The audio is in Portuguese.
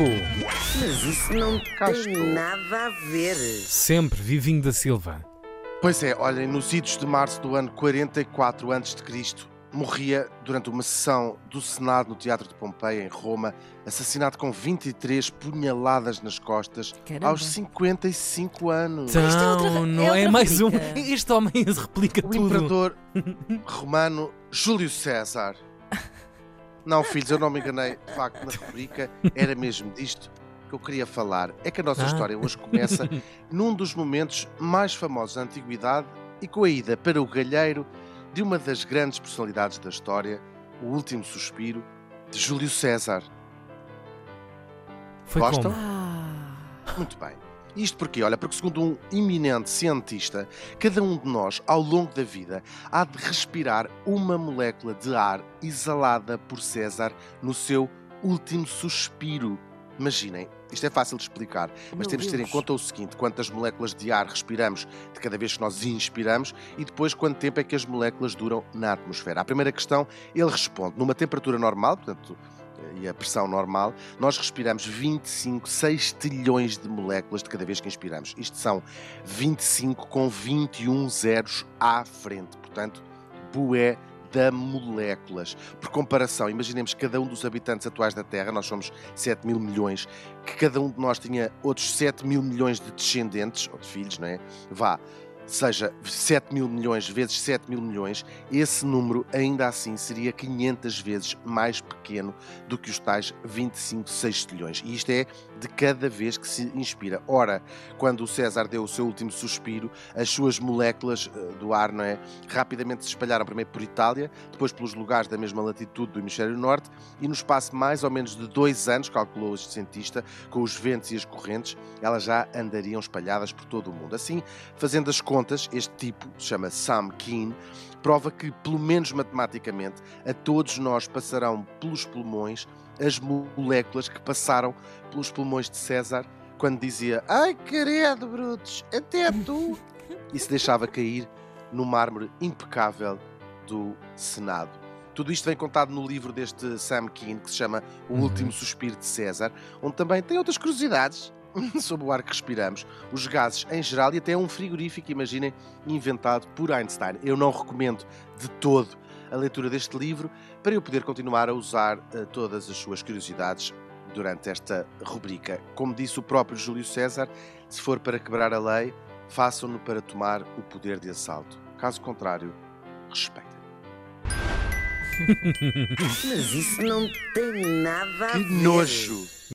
Mas isso não tem nada a ver. Sempre Vivinho da Silva. Pois é, olhem, nos idos de março do ano 44 a.C., morria durante uma sessão do Senado no Teatro de Pompeia, em Roma, assassinado com 23 punhaladas nas costas, Caramba. aos 55 anos. Isto é outra- Então, é não é, outra mais um. Este homem replica O tudo. imperador romano Júlio César. Não, filhos, eu não me enganei. De facto, na rubrica era mesmo disto que eu queria falar. É que a nossa Ah. história hoje começa num dos momentos mais famosos da antiguidade e com a ida para o galheiro de uma das grandes personalidades da história, o último suspiro de Júlio César. Foi Gostam? como? Ah, Muito bem. Isto porque, olha, porque segundo um eminente cientista, cada um de nós, ao longo da vida, há de respirar uma molécula de ar exalada por César no seu último suspiro. Imaginem, isto é fácil de explicar, mas Meu temos de ter em conta o seguinte: quantas moléculas de ar respiramos de cada vez que nós inspiramos e depois quanto tempo é que as moléculas duram na atmosfera. A primeira questão, ele responde: numa temperatura normal, portanto, e a pressão normal, nós respiramos 25 sextilhões de moléculas de cada vez que inspiramos. Isto são 25 com 21 zeros à frente. Portanto, bué da moléculas. Por comparação, imaginemos cada um dos habitantes atuais da Terra, nós somos 7 mil milhões, que cada um de nós tinha outros 7 mil milhões de descendentes, ou de filhos, não é? Vá, seja 7 mil milhões vezes 7 mil milhões, esse número ainda assim seria 500 vezes mais pequeno do que os tais 25 sextilhões. E isto é de cada vez que se inspira. Ora, quando o César deu o seu último suspiro, as suas moléculas eh, do ar, não é? Rapidamente se espalharam primeiro por Itália, depois pelos lugares da mesma latitude do hemisfério norte, e no espaço mais ou menos de dois anos, calculou este cientista, com os ventos e as correntes, elas já andariam espalhadas por todo o mundo. Assim, fazendo as contas, este tipo, se chama Sam Keen, prova que, pelo menos matematicamente, a todos nós passarão pelos pulmões as moléculas que passaram pelos pulmões de César quando dizia Ai, querido, brutos, até tu! e se deixava cair no mármore impecável do Senado. Tudo isto vem contado no livro deste Sam Keen, que se chama O Uhum. Último Suspiro de César, onde também tem outras curiosidades sobre o ar que respiramos, os gases em geral e até um frigorífico, imaginem, inventado por Einstein. Eu não recomendo de todo a leitura deste livro para eu poder continuar a usar eh, todas as suas curiosidades durante esta rubrica. Como disse o próprio Júlio César, se for para quebrar a lei, façam-no para tomar o poder de assalto. Caso contrário, respeitem. Mas isso não tem nada a Que ver. nojo!